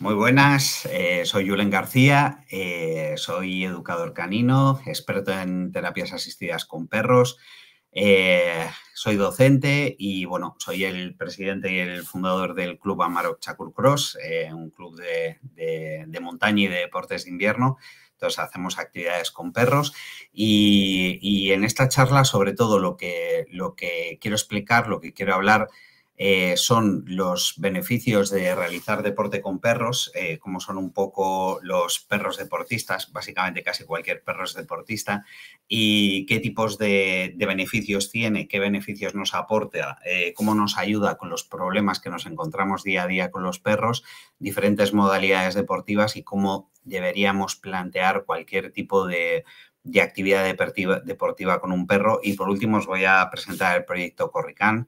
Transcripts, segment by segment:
Muy buenas, eh, soy Julen García, eh, soy educador canino, experto en terapias asistidas con perros, eh, soy docente y bueno, soy el presidente y el fundador del Club Amarok Chakur Cross, un club de, montaña y de deportes de invierno. Entonces hacemos actividades con perros y, y, en esta charla sobre todo lo que, lo que quiero explicar, lo que quiero hablar eh, son los beneficios de realizar deporte con perros, eh, como son un poco los perros deportistas, básicamente casi cualquier perro es deportista, y qué tipos de, beneficios tiene, qué beneficios nos aporta, eh, cómo nos ayuda con los problemas que nos encontramos día a día con los perros, diferentes modalidades deportivas y cómo deberíamos plantear cualquier tipo de, actividad deportiva, deportiva con un perro. Y por último os voy a presentar el proyecto Corrican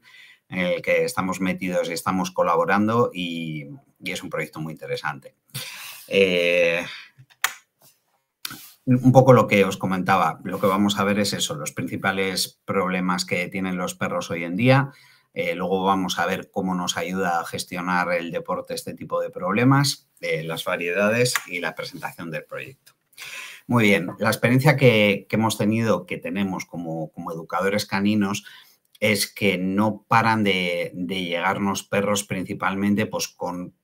en el que estamos metidos y estamos colaborando y, es un proyecto muy interesante. Eh, un poco lo que os comentaba, lo que vamos a ver es eso, los principales problemas que tienen los perros hoy en día. Eh, luego vamos a ver cómo nos ayuda a gestionar el deporte este tipo de problemas, eh, las variedades y la presentación del proyecto. Muy bien, la experiencia que, hemos tenido, que tenemos como, como educadores caninos, es que no paran de, llegarnos perros principalmente pues, con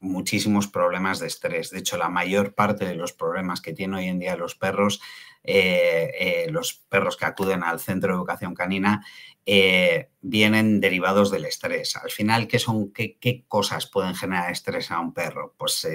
muchísimos problemas de estrés. De hecho, la mayor parte de los problemas que tienen hoy en día los perros, eh, eh, los perros que acuden al centro de educación canina, eh, vienen derivados del estrés. Al final, ¿qué son qué, cosas pueden generar estrés a un perro? Pues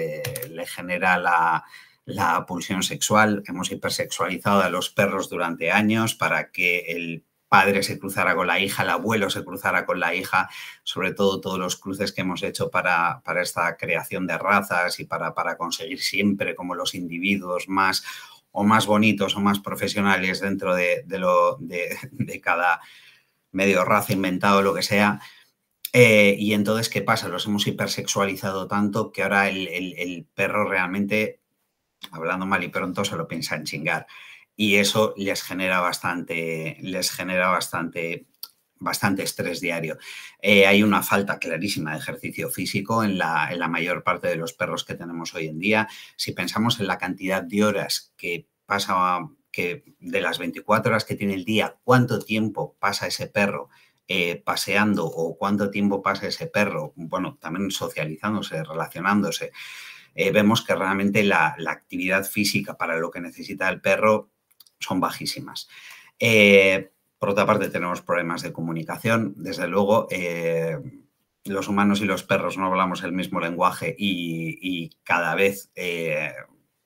le genera la, la pulsión sexual. Hemos hipersexualizado a los perros durante años para que el padre se cruzara con la hija, el abuelo se cruzara con la hija, sobre todo todos los cruces que hemos hecho para, para esta creación de razas y para, para conseguir siempre como los individuos más o más bonitos o más profesionales dentro de, lo, de, cada medio raza inventado, lo que sea. Eh, y entonces, ¿qué pasa? Los hemos hipersexualizado tanto que ahora el, el perro realmente, hablando mal y pronto, se lo piensa en chingar y eso les genera bastante, les genera bastante, bastante estrés diario. Eh, hay una falta clarísima de ejercicio físico en la, en la mayor parte de los perros que tenemos hoy en día. Si pensamos en la cantidad de horas que pasa que de las 24 horas que tiene el día, cuánto tiempo pasa ese perro eh, paseando o cuánto tiempo pasa ese perro, bueno, también socializándose, relacionándose, eh, vemos que realmente la, la, actividad física para lo que necesita el perro son bajísimas. Eh, por otra parte, tenemos problemas de comunicación. Desde luego, eh, los humanos y los perros no hablamos el mismo lenguaje y, cada vez eh,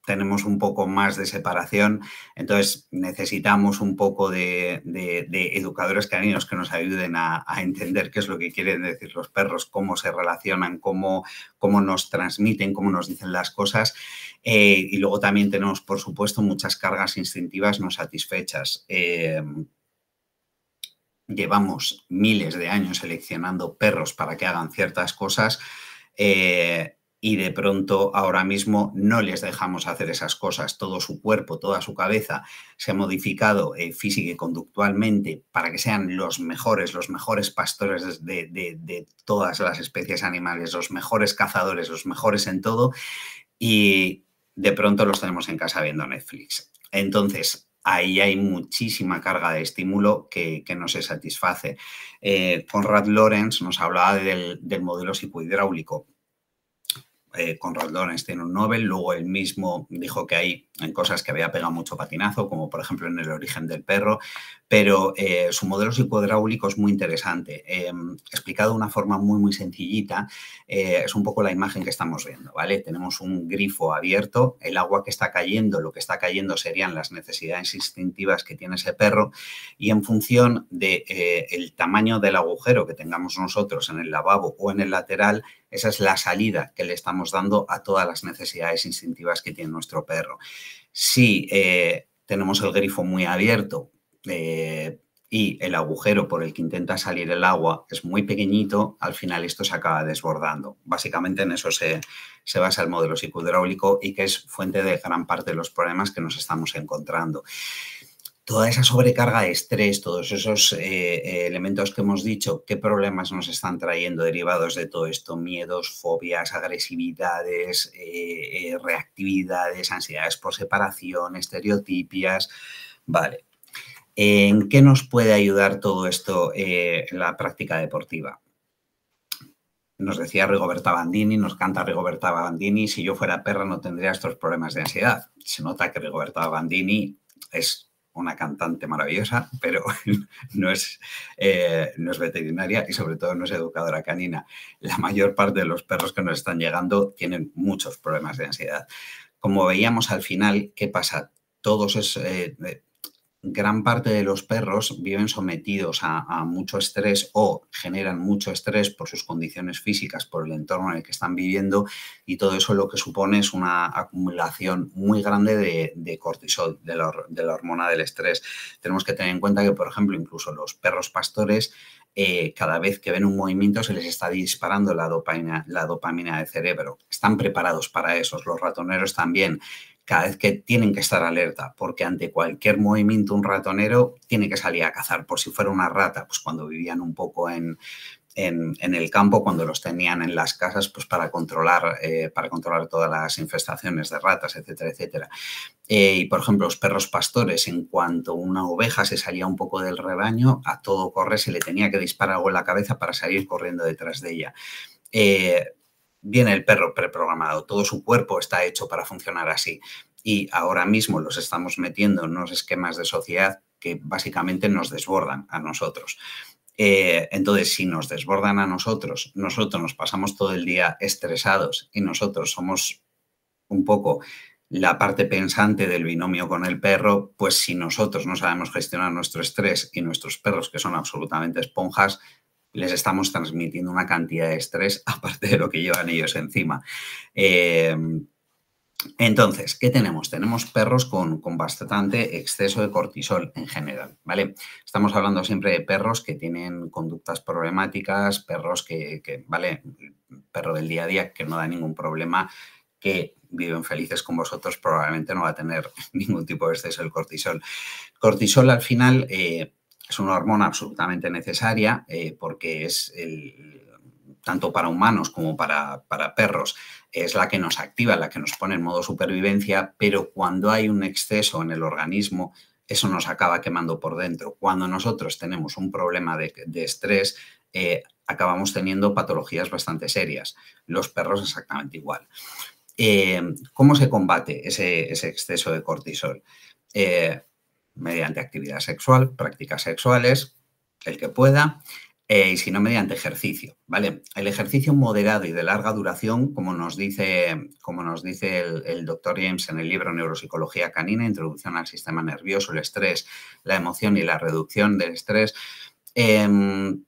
tenemos un poco más de separación, entonces necesitamos un poco de, educadores caninos que nos ayuden a, entender qué es lo que quieren decir los perros, cómo se relacionan, cómo, cómo nos transmiten, cómo nos dicen las cosas. Eh, y luego también tenemos, por supuesto, muchas cargas instintivas no satisfechas. Eh, llevamos miles de años seleccionando perros para que hagan ciertas cosas. Eh, y de pronto ahora mismo no les dejamos hacer esas cosas. Todo su cuerpo, toda su cabeza se ha modificado eh, física y conductualmente para que sean los mejores, los mejores pastores de, todas las especies animales, los mejores cazadores, los mejores en todo. Y de pronto los tenemos en casa viendo Netflix. Entonces, ahí hay muchísima carga de estímulo que, no se satisface. Eh, Conrad Lorenz nos hablaba del, del modelo psicohidráulico eh, Conrad Lorenz tiene un Nobel, luego él mismo dijo que hay cosas que había pegado mucho patinazo, como por ejemplo en el origen del perro, pero eh, su modelo psicohidráulico es muy interesante. Eh, explicado de una forma muy, muy sencillita, es un poco la imagen que estestamos viendo, ¿vale? Tenemos un grifo abierto, el agua que está cayendo, lo que está cayendo serían las necesidades instintivas que tiene ese perro y en función del de, el tamaño del agujero que tengamos nosotros en el lavabo o en el lateral, esa es la salida que le estamos dando a todas las necesidades instintivas que tiene nuestro perro. Si eh, tenemos el grifo muy abierto eh, y el agujero por el que intenta salir el agua es muy pequeñito, al final esto se acaba desbordando. Básicamente en eso se, se basa el modelo psicohidráulico y que es fuente de gran parte de los problemas que nos estamos encontrando. Toda esa sobrecarga de estrés, todos esos eh, eh, elementos que hemos dicho, qué problemas nos están trayendo derivados de todo esto, miedos, fobias, agresividades, eh, reactividades, ansiedades por separación, estereotipias. Vale. ¿En qué nos puede ayudar todo esto en la práctica deportiva? Nos decía Rigoberta Bandini, nos canta Rigoberta Bandini, si yo fuera perra no tendría estos problemas de ansiedad. Se nota que Rigoberta Bandini es una cantante maravillosa, pero no es, eh, no es veterinaria y sobre todo no es educadora canina. La mayor parte de los perros que nos están llegando tienen muchos problemas de ansiedad. Como veíamos al final, ¿qué pasa? Todos es, eh, gran parte de los perros viven sometidos a, mucho estrés o generan mucho estrés por sus condiciones físicas, por el entorno en el que están viviendo y todo eso lo que supone es una acumulación muy grande de, cortisol, de la, hormona del estrés. Tenemos que tener en cuenta que, por ejemplo, incluso los perros pastores, eh, cada vez que ven un movimiento se les está disparando la dopamina, la dopamina del cerebro. Están preparados para eso. Los ratoneros también cada vez que tienen que estar alerta, porque ante cualquier movimiento un ratonero tiene que salir a cazar, por si fuera una rata, pues cuando vivían un poco en, el campo, cuando los tenían en las casas, pues para controlar, eh, para controlar todas las infestaciones de ratas, etcétera, etcétera. Eh, y por ejemplo, los perros pastores, en cuanto una oveja se salía un poco del rebaño, a todo corre se le tenía que disparar algo en la cabeza para salir corriendo detrás de ella. Eh, viene el perro preprogramado, todo su cuerpo está hecho para funcionar así. Y ahora mismo los estamos metiendo en unos esquemas de sociedad que básicamente nos desbordan a nosotros. Eh, entonces, si nos desbordan a nosotros, nosotros nos pasamos todo el día estresados y nosotros somos un poco la parte pensante del binomio con el perro, pues si nosotros no sabemos gestionar nuestro estrés y nuestros perros, que son absolutamente esponjas, les estamos transmitiendo una cantidad de estrés aparte de lo que llevan ellos encima. Eh, entonces, ¿qué tenemos? Tenemos perros con, bastante exceso de cortisol en general, ¿vale? Estamos hablando siempre de perros que tienen conductas problemáticas, perros que, que, ¿vale? Perro del día a día que no da ningún problema, que viven felices con vosotros, probablemente no va a tener ningún tipo de exceso de cortisol. Cortisol al final eh, es una hormona absolutamente necesaria eh, porque es el, tanto para humanos como para, perros, es la que nos activa, la que nos pone en modo supervivencia, pero cuando hay un exceso en el organismo, eso nos acaba quemando por dentro. Cuando nosotros tenemos un problema de, estrés, eh, acabamos teniendo patologías bastante serias. Los perros exactamente igual. Eh, ¿Cómo se combate ese, exceso de cortisol? Mediante actividad sexual, prácticas sexuales, el que pueda, eh, y si no, mediante ejercicio, ¿vale? El ejercicio moderado y de larga duración, como nos dice, como nos dice el, doctor James en el libro Neuropsicología Canina, Introducción al Sistema Nervioso, el estrés, la emoción y la reducción del estrés, em,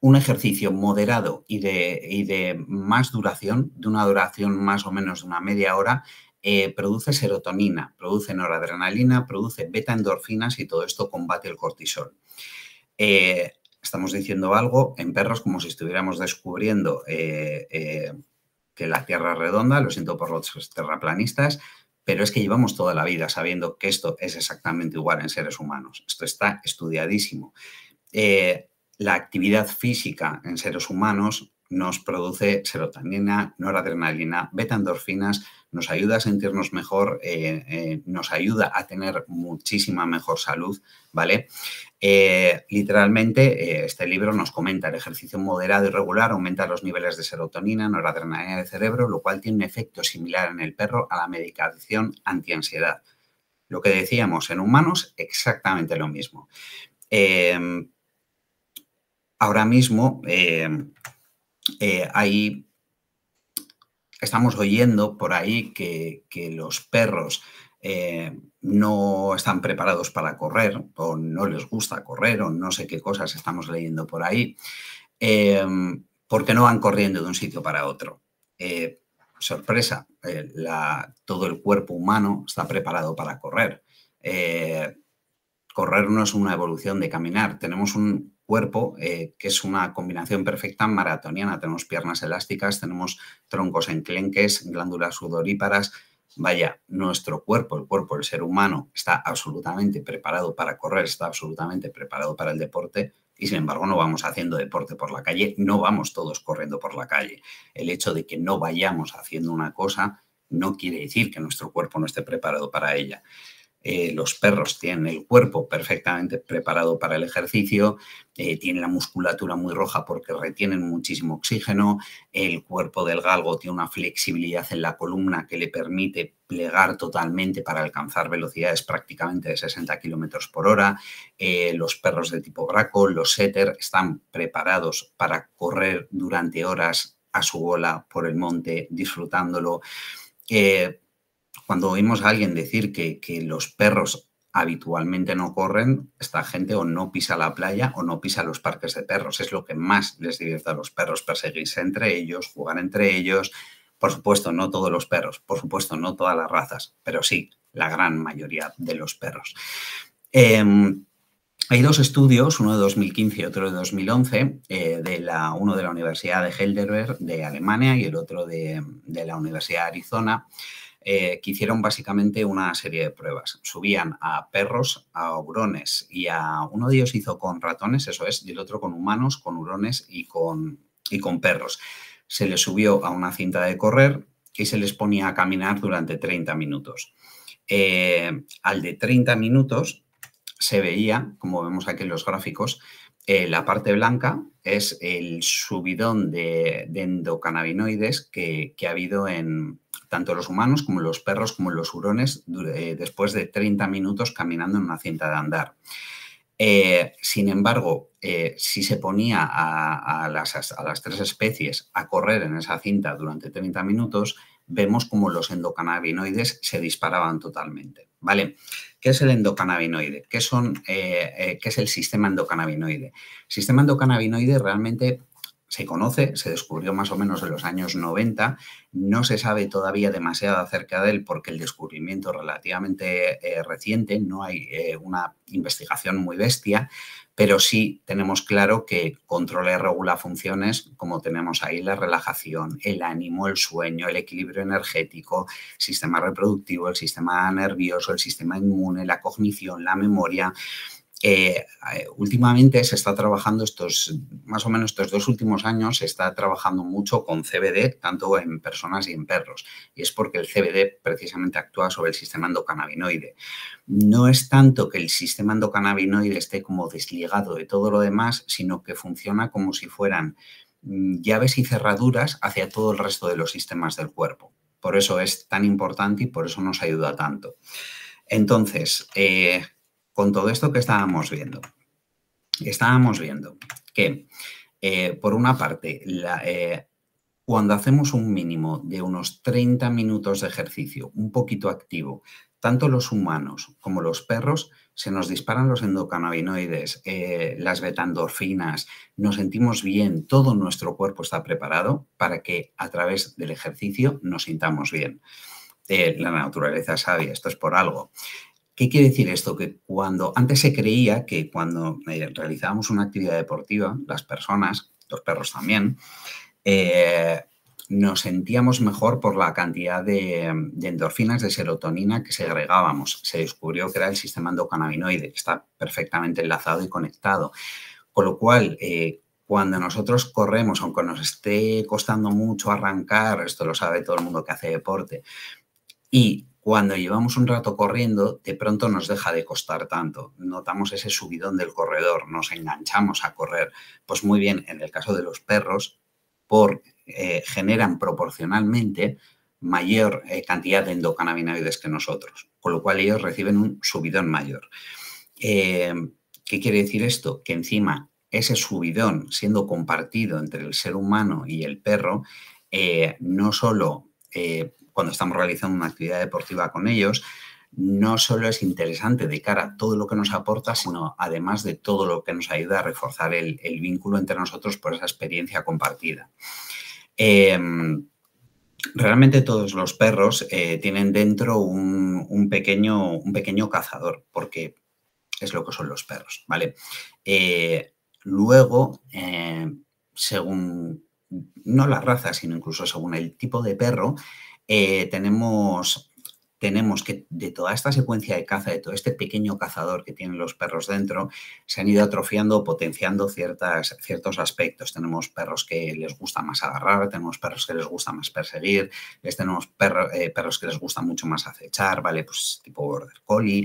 un ejercicio moderado y de, y de, más duración, de una duración más o menos de una media hora, eh, produce serotonina, produce noradrenalina, produce beta-endorfinas y todo esto combate el cortisol. Eh, estamos diciendo algo en perros como si estuviéramos descubriendo eh, que la Tierra es redonda, lo siento por los terraplanistas, pero es que llevamos toda la vida sabiendo que esto es exactamente igual en seres humanos. Esto está estudiadísimo. la actividad física en seres humanos nos produce serotonina, noradrenalina, beta-endorfinas, nos ayuda a sentirnos mejor, eh, eh, nos ayuda a tener muchísima mejor salud, ¿vale? Eh, literalmente, este libro nos comenta el ejercicio moderado y regular aumenta los niveles de serotonina, noradrenalina del cerebro, lo cual tiene un efecto similar en el perro a la medicación antiansiedad. Lo que decíamos en humanos, exactamente lo mismo. ahora mismo hay estamos oyendo por ahí que, los perros eh, no están preparados para correr o no les gusta correr o no sé qué cosas estamos leyendo por ahí, em, porque no van corriendo de un sitio para otro. Eh, sorpresa, eh, todo el cuerpo humano está preparado para correr. correr no es una evolución de caminar, tenemos un cuerpo, eh, que es una combinación perfecta maratoniana. Tenemos piernas elásticas, tenemos troncos enclenques, glándulas sudoríparas, vaya, nuestro cuerpo, el cuerpo del ser humano, está absolutamente preparado para correr, está absolutamente preparado para el deporte y sin embargo no vamos haciendo deporte por la calle, no vamos todos corriendo por la calle. El hecho de que no vayamos haciendo una cosa no quiere decir que nuestro cuerpo no esté preparado para ella. Eh, los perros tienen el cuerpo perfectamente preparado para el ejercicio, eh, tienen la musculatura muy roja porque retienen muchísimo oxígeno, el cuerpo del galgo tiene una flexibilidad en la columna que le permite plegar totalmente para alcanzar velocidades prácticamente de 60 kilómetros por hora. Eh, los perros de tipo Graco, los setter, están preparados para correr durante horas a su bola por el monte, disfrutándolo cuando oímos a alguien decir que, los perros habitualmente no corren, esta gente o no pisa la playa o no pisa los parques de perros. Es lo que más les divierte a los perros, perseguirse entre ellos, jugar entre ellos. Por supuesto, no todos los perros, por supuesto, no todas las razas, pero sí, la gran mayoría de los perros. Em, hay dos estudios, uno de 2015 y otro de 2011, eh, de la, uno de la Universidad de Heidelberg de Alemania y el otro de, de la Universidad de Arizona, eh, que hicieron básicamente una serie de pruebas. Subían a perros, a hurones y a uno de ellos hizo con ratones, eso es, y el otro con humanos, con hurones y con, y con perros. Se les subió a una cinta de correr y se les ponía a caminar durante 30 minutos. Eh, al de 30 minutos se veía, como vemos aquí en los gráficos, eh, la parte blanca es el subidón de, endocannabinoides que, ha habido en, tanto los humanos como los perros como los hurones eh, después de 30 minutos caminando en una cinta de andar. Eh, sin embargo, si se ponía a, las, tres especies a correr en esa cinta durante 30 minutos, vemos como los endocannabinoides se disparaban totalmente. ¿Vale? ¿Qué es el endocannabinoide? ¿Qué, son, ¿Qué es el sistema endocannabinoide? El sistema endocannabinoide realmente se conoce, se descubrió más o menos en los años 90, no se sabe todavía demasiado acerca de él porque el descubrimiento es relativamente eh, reciente, no hay eh, una investigación muy bestia, pero sí tenemos claro que controla y regula funciones como tenemos ahí la relajación, el ánimo, el sueño, el equilibrio energético, sistema reproductivo, el sistema nervioso, el sistema inmune, la cognición, la memoria. Eh, eh, últimamente se está trabajando estos, más o menos estos dos últimos años, se está trabajando mucho con CBD, tanto en personas y en perros. Y es porque el CBD precisamente actúa sobre el sistema endocannabinoide. No es tanto que el sistema endocannabinoide esté como desligado de todo lo demás, sino que funciona como si fueran mm, llaves y cerraduras hacia todo el resto de los sistemas del cuerpo. Por eso es tan importante y por eso nos ayuda tanto. Entonces, eh, con todo esto que estábamos viendo. Estábamos viendo que, eh, por una parte, eh, cuando hacemos un mínimo de unos 30 minutos de ejercicio, un poquito activo, tanto los humanos como los perros, se nos disparan los endocannabinoides, eh, las betandorfinas, nos sentimos bien, todo nuestro cuerpo está preparado para que a través del ejercicio nos sintamos bien. la naturaleza sabia, esto es por algo. ¿Qué quiere decir esto? Que cuando antes se creía que cuando eh, realizábamos una actividad deportiva, las personas, los perros también, eh, nos sentíamos mejor por la cantidad de, endorfinas, de serotonina que segregábamos. Se descubrió que era el sistema endocannabinoide, que está perfectamente enlazado y conectado. Con lo cual, eh, cuando nosotros corremos, aunque nos esté costando mucho arrancar, esto lo sabe todo el mundo que hace deporte, y cuando llevamos un rato corriendo, de pronto nos deja de costar tanto. Notamos ese subidón del corredor, nos enganchamos a correr. Pues muy bien, en el caso de los perros, por, eh, generan proporcionalmente mayor eh, cantidad de endocannabinoides que nosotros, con lo cual ellos reciben un subidón mayor. Eh, ¿Qué quiere decir esto? Que encima ese subidón siendo compartido entre el ser humano y el perro, no solo cuando estamos realizando una actividad deportiva con ellos, no solo es interesante de cara a todo lo que nos aporta, sino además de todo lo que nos ayuda a reforzar el, vínculo entre nosotros por esa experiencia compartida. Em, realmente todos los perros eh, tienen dentro un, pequeño, un, pequeño, cazador, porque es lo que son los perros, ¿vale? Eh, luego, eh, según, no la raza, sino incluso según el tipo de perro, eh, tenemos tenemos que de toda esta secuencia de caza, de todo este pequeño cazador que tienen los perros dentro, se han ido atrofiando, potenciando ciertas, ciertos aspectos. Tenemos perros que les gusta más agarrar, tenemos perros que les gusta más perseguir, tenemos eh, perros que les gusta mucho más acechar, ¿vale? Pues tipo border collie.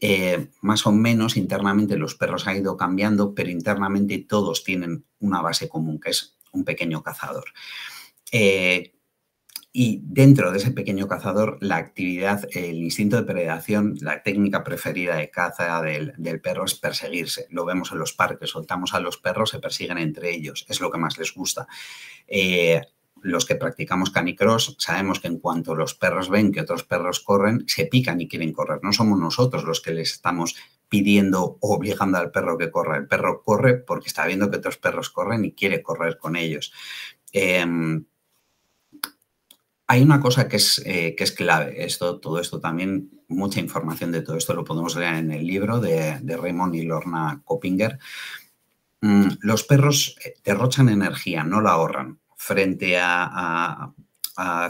Eh, más o menos internamente los perros han ido cambiando, pero internamente todos tienen una base común, que es un pequeño cazador. Y dentro de ese pequeño cazador, la actividad, el instinto de predación, la técnica preferida de caza del, perro es perseguirse. Lo vemos en los parques, soltamos a los perros, se persiguen entre ellos, es lo que más les gusta. Eh, los que practicamos canicross sabemos que en cuanto los perros ven que otros perros corren, se pican y quieren correr. No somos nosotros los que les estamos pidiendo o obligando al perro que corra. El perro corre porque está viendo que otros perros corren y quiere correr con ellos. Em, hay una cosa que es, eh, que es clave, esto, todo esto también, mucha información de todo esto lo podemos leer en el libro de, Raymond y Lorna Coppinger. Mm, los perros eh, derrochan energía, no la ahorran, frente a,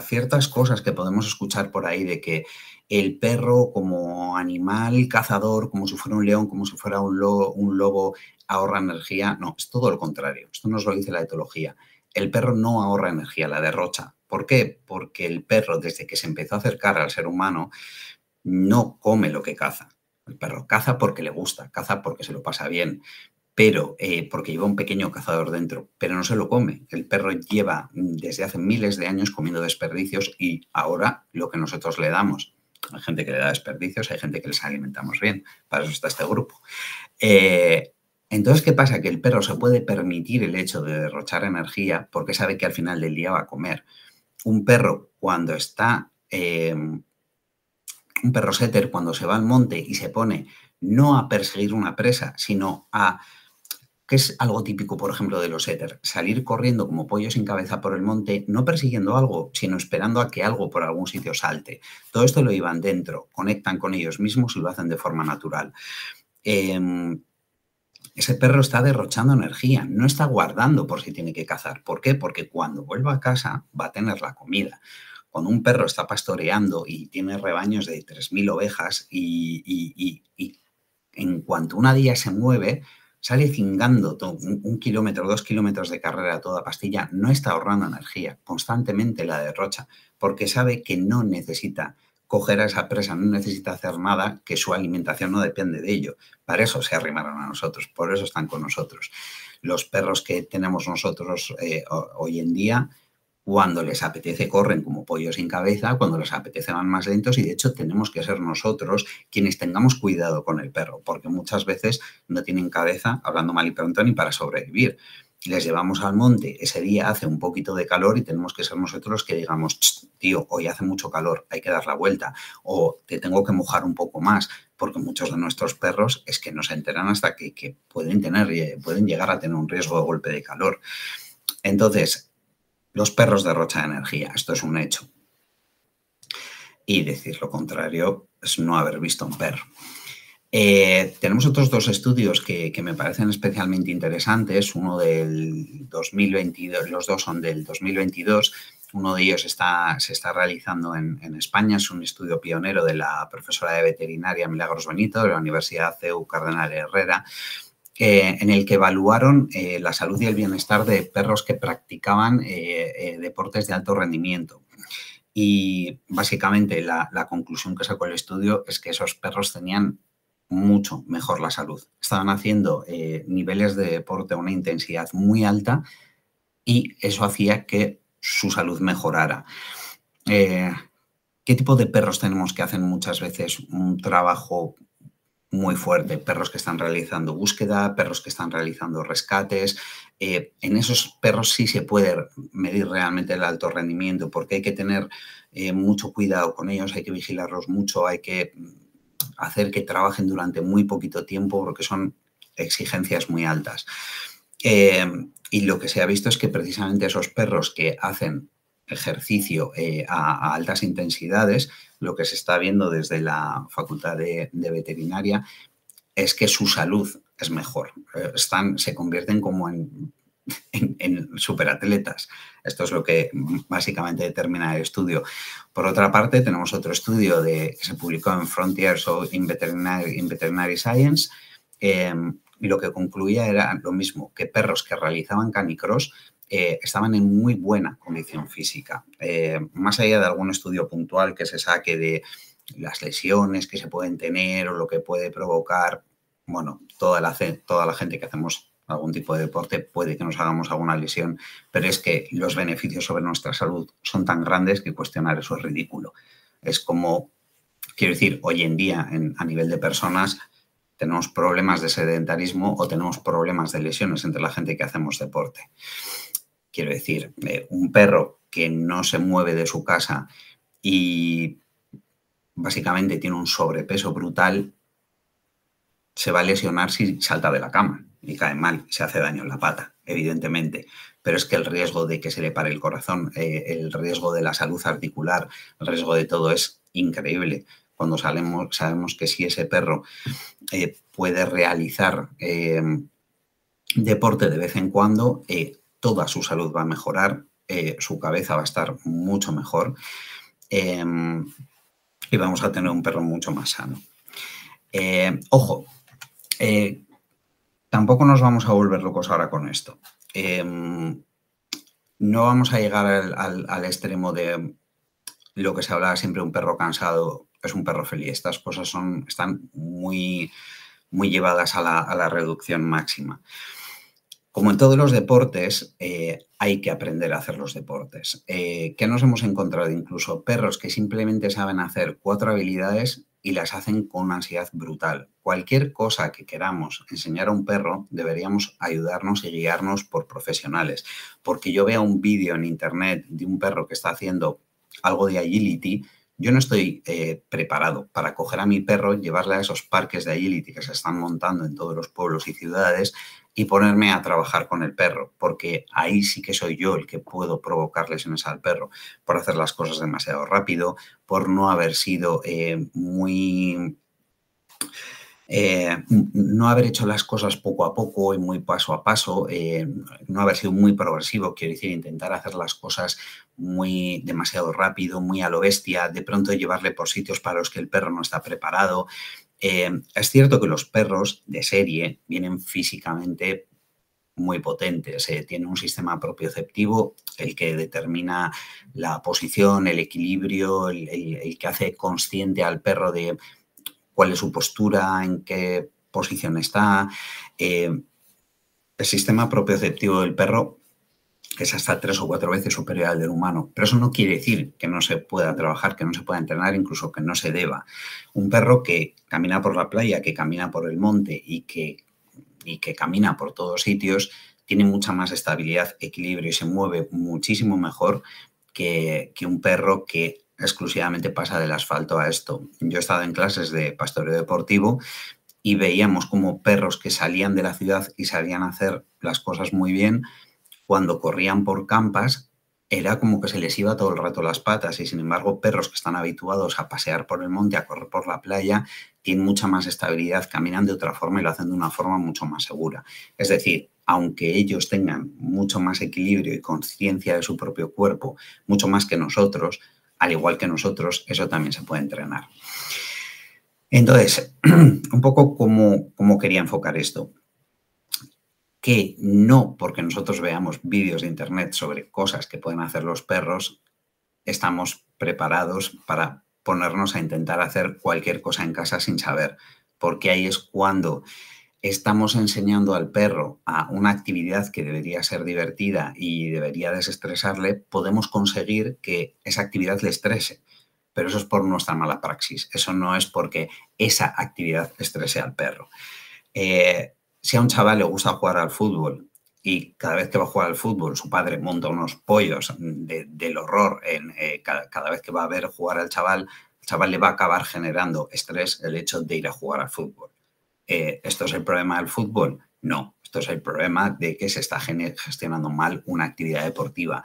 ciertas cosas que podemos escuchar por ahí de que el perro como animal cazador, como si fuera un león, como si fuera un un lobo ahorra energía. No, es todo lo contrario. Esto nos lo dice la etología. El perro no ahorra energía, la derrocha ¿Por qué? Porque el perro, desde que se empezó a acercar al ser humano, no come lo que caza. El perro caza porque le gusta, caza porque se lo pasa bien, pero eh, porque lleva un pequeño cazador dentro, pero no se lo come. El perro lleva desde hace miles de años comiendo desperdicios y ahora lo que nosotros le damos. Hay gente que le da desperdicios, hay gente que les alimentamos bien, para eso está este grupo. Eh, entonces, ¿qué pasa? Que el perro se puede permitir el hecho de derrochar energía porque sabe que al final del día va a comer un perro cuando está, em, un perro setter cuando se va al monte y se pone no a perseguir una presa, sino a, que es algo típico, por ejemplo, de los setter, salir corriendo como pollo sin cabeza por el monte, no persiguiendo algo, sino esperando a que algo por algún sitio salte. Todo esto lo iban dentro, conectan con ellos mismos y lo hacen de forma natural. Em, ese perro está derrochando energía, no está guardando por si tiene que cazar. ¿Por qué? Porque cuando vuelva a casa va a tener la comida. Cuando un perro está pastoreando y tiene rebaños de 3.000 ovejas y, en cuanto una día se mueve, sale cingando un, un, kilómetro, dos kilómetros de carrera toda pastilla, no está ahorrando energía, constantemente la derrocha, porque sabe que no necesita coger a esa presa, no necesita hacer nada, que su alimentación no depende de ello. Para eso se arrimaron a nosotros, por eso están con nosotros. Los perros que tenemos nosotros eh, hoy en día, cuando les apetece corren como pollos sin cabeza, cuando les apetece van más lentos y de hecho tenemos que ser nosotros quienes tengamos cuidado con el perro, porque muchas veces no tienen cabeza, hablando mal y pronto, ni para sobrevivir les llevamos al monte, ese día hace un poquito de calor y tenemos que ser nosotros los que digamos, tío, hoy hace mucho calor, hay que dar la vuelta, o te tengo que mojar un poco más, porque muchos de nuestros perros es que no se enteran hasta que, pueden, tener, eh, pueden llegar a tener un riesgo de golpe de calor. Entonces, los perros derrochan energía, esto es un hecho. Y decir lo contrario es no haber visto un perro. Eh, tenemos otros dos estudios que, me parecen especialmente interesantes. Uno del 2022, los dos son del 2022. Uno de ellos se está realizando en, España. Es un estudio pionero de la profesora de veterinaria Milagros Benito de la Universidad CEU Cardenal Herrera. Eh, en el que evaluaron eh, la salud y el bienestar de perros que practicaban deportes de alto rendimiento. Y básicamente la, la, conclusión que sacó el estudio es que esos perros tenían mucho mejor la salud. Estaban haciendo eh, niveles de deporte a una intensidad muy alta y eso hacía que su salud mejorara. Eh, ¿Qué tipo de perros tenemos que hacen muchas veces un trabajo muy fuerte? Perros que están realizando búsqueda, perros que están realizando rescates. Eh, en esos perros sí se puede medir realmente el alto rendimiento porque hay que tener mucho cuidado con ellos, hay que vigilarlos mucho, hay que hacer que trabajen durante muy poquito tiempo porque son exigencias muy altas. Eh, y lo que se ha visto es que precisamente esos perros que hacen ejercicio eh, a, altas intensidades, lo que se está viendo desde la Facultad de, Veterinaria es que su salud es mejor. Eh, están, se convierten como en en, superatletas. Esto es lo que básicamente determina el estudio. Por otra parte, tenemos otro estudio de, que se publicó en Frontiers of in Veterinary, Science em, y lo que concluía era lo mismo, que perros que realizaban canicross eh, estaban en muy buena condición física. Eh, más allá de algún estudio puntual que se saque de las lesiones que se pueden tener o lo que puede provocar, bueno, toda la, toda la gente que hacemos algún tipo de deporte puede que nos hagamos alguna lesión, pero es que los beneficios sobre nuestra salud son tan grandes que cuestionar eso es ridículo. Es como, quiero decir, hoy en día a nivel de personas tenemos problemas de sedentarismo o tenemos problemas de lesiones entre la gente que hacemos deporte. Quiero decir, eh, un perro que no se mueve de su casa y básicamente tiene un sobrepeso brutal, se va a lesionar si salta de la cama y cae mal, se hace daño en la pata, evidentemente. Pero es que el riesgo de que se le pare el corazón, eh, el riesgo de la salud articular, el riesgo de todo es increíble. Cuando sabemos, sabemos que si ese perro eh, puede realizar eh, deporte de vez en cuando, toda su salud va a mejorar, su cabeza va a estar mucho mejor y vamos a tener un perro mucho más sano. ojo, tampoco nos vamos a volver locos ahora con esto. Em, no vamos a llegar al, extremo de lo que se hablaba siempre, un perro cansado es un perro feliz. Estas cosas son, están muy, muy llevadas a la, reducción máxima. Como en todos los deportes, eh, hay que aprender a hacer los deportes. Eh, ¿Qué nos hemos encontrado? Incluso perros que simplemente saben hacer cuatro habilidades y las hacen con una ansiedad brutal. Cualquier cosa que queramos enseñar a un perro, deberíamos ayudarnos y guiarnos por profesionales. Porque yo veo un vídeo en internet de un perro que está haciendo algo de agility, yo no estoy eh, preparado para coger a mi perro, llevarle a esos parques de agility que se están montando en todos los pueblos y ciudades y ponerme a trabajar con el perro, porque ahí sí que soy yo el que puedo provocar lesiones al perro por hacer las cosas demasiado rápido, por no haber sido eh, muy... Eh, no haber hecho las cosas poco a poco y muy paso a paso, eh, no haber sido muy progresivo, quiero decir, intentar hacer las cosas muy demasiado rápido, muy a lo bestia, de pronto llevarle por sitios para los que el perro no está preparado, eh, es cierto que los perros de serie vienen físicamente muy potentes, eh, tienen un sistema propioceptivo, el que determina la posición, el equilibrio, el, que hace consciente al perro de cuál es su postura, en qué posición está. Eh, el sistema propioceptivo del perro que es hasta tres o cuatro veces superior al del humano. Pero eso no quiere decir que no se pueda trabajar, que no se pueda entrenar, incluso que no se deba. Un perro que camina por la playa, que camina por el monte y que, y que camina por todos sitios, tiene mucha más estabilidad, equilibrio y se mueve muchísimo mejor que, que un perro que exclusivamente pasa del asfalto a esto. Yo he estado en clases de pastoreo deportivo y veíamos como perros que salían de la ciudad y salían a hacer las cosas muy bien, cuando corrían por campas era como que se les iba todo el rato las patas y sin embargo perros que están habituados a pasear por el monte, a correr por la playa, tienen mucha más estabilidad, caminan de otra forma y lo hacen de una forma mucho más segura. Es decir, aunque ellos tengan mucho más equilibrio y conciencia de su propio cuerpo, mucho más que nosotros, al igual que nosotros, eso también se puede entrenar. Entonces, un poco cómo, cómo quería enfocar esto que no porque nosotros veamos vídeos de internet sobre cosas que pueden hacer los perros, estamos preparados para ponernos a intentar hacer cualquier cosa en casa sin saber, porque ahí es cuando estamos enseñando al perro a una actividad que debería ser divertida y debería desestresarle, podemos conseguir que esa actividad le estrese. Pero eso es por nuestra mala praxis, eso no es porque esa actividad estrese al perro. Eh, si a un chaval le gusta jugar al fútbol y cada vez que va a jugar al fútbol su padre monta unos pollos del horror en, eh, cada, vez que va a ver jugar al chaval, el chaval le va a acabar generando estrés el hecho de ir a jugar al fútbol. Eh, ¿Esto es el problema del fútbol? No, esto es el problema de que se está gestionando mal una actividad deportiva.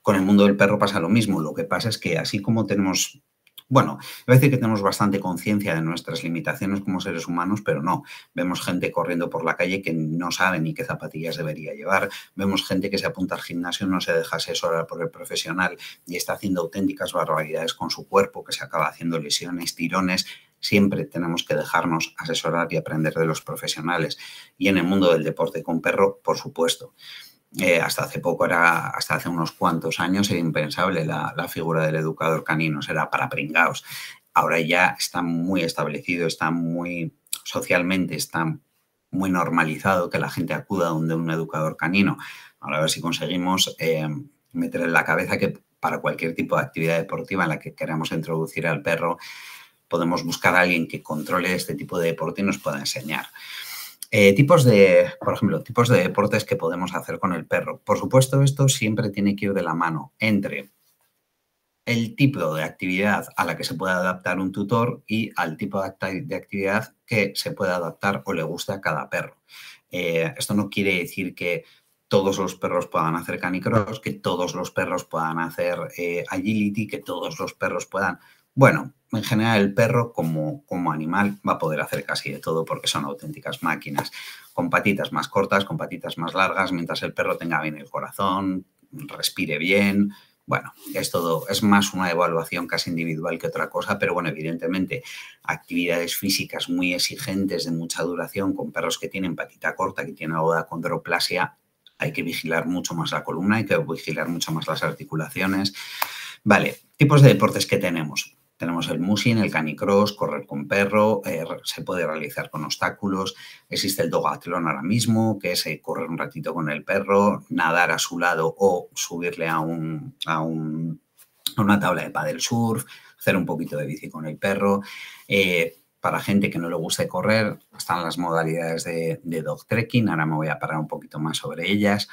Con el mundo del perro pasa lo mismo. Lo que pasa es que así como tenemos Bueno, decir que tenemos bastante conciencia de nuestras limitaciones como seres humanos, pero no. Vemos gente corriendo por la calle que no sabe ni qué zapatillas debería llevar. Vemos gente que se apunta al gimnasio, no se deja asesorar por el profesional y está haciendo auténticas barbaridades con su cuerpo, que se acaba haciendo lesiones, tirones. Siempre tenemos que dejarnos asesorar y aprender de los profesionales. Y en el mundo del deporte con perro, por supuesto. Eh, hasta hace poco era, hasta hace unos cuantos años era impensable la, figura del educador canino, era para pringaos. Ahora ya está muy establecido, está muy socialmente, está muy normalizado que la gente acuda donde un educador canino. Ahora a ver si conseguimos eh, meter en la cabeza que para cualquier tipo de actividad deportiva en la que queramos introducir al perro, podemos buscar a alguien que controle este tipo de deporte y nos pueda enseñar. Eh, tipos de, por ejemplo, tipos de deportes que podemos hacer con el perro. Por supuesto, esto siempre tiene que ir de la mano entre el tipo de actividad a la que se puede adaptar un tutor y al tipo de actividad que se puede adaptar o le guste a cada perro. Eh, esto no quiere decir que todos los perros puedan hacer canicross, que todos los perros puedan hacer eh, agility, que todos los perros puedan bueno, en general el perro como, como animal va a poder hacer casi de todo porque son auténticas máquinas, con patitas más cortas, con patitas más largas, mientras el perro tenga bien el corazón, respire bien. Bueno, es todo, es más una evaluación casi individual que otra cosa, pero bueno, evidentemente actividades físicas muy exigentes de mucha duración con perros que tienen patita corta, que tienen algo de acondroplasia, hay que vigilar mucho más la columna, hay que vigilar mucho más las articulaciones. Vale, tipos de deportes que tenemos. Tenemos el mushing, el canicross, correr con perro, eh, se puede realizar con obstáculos. Existe el dogatlón ahora mismo, que es eh, correr un ratito con el perro, nadar a su lado o subirle a, un, a, una tabla de paddle surf, hacer un poquito de bici con el perro. Eh, para gente que no le guste correr, están las modalidades de, de dog trekking. Ahora me voy a parar un poquito más sobre ellas.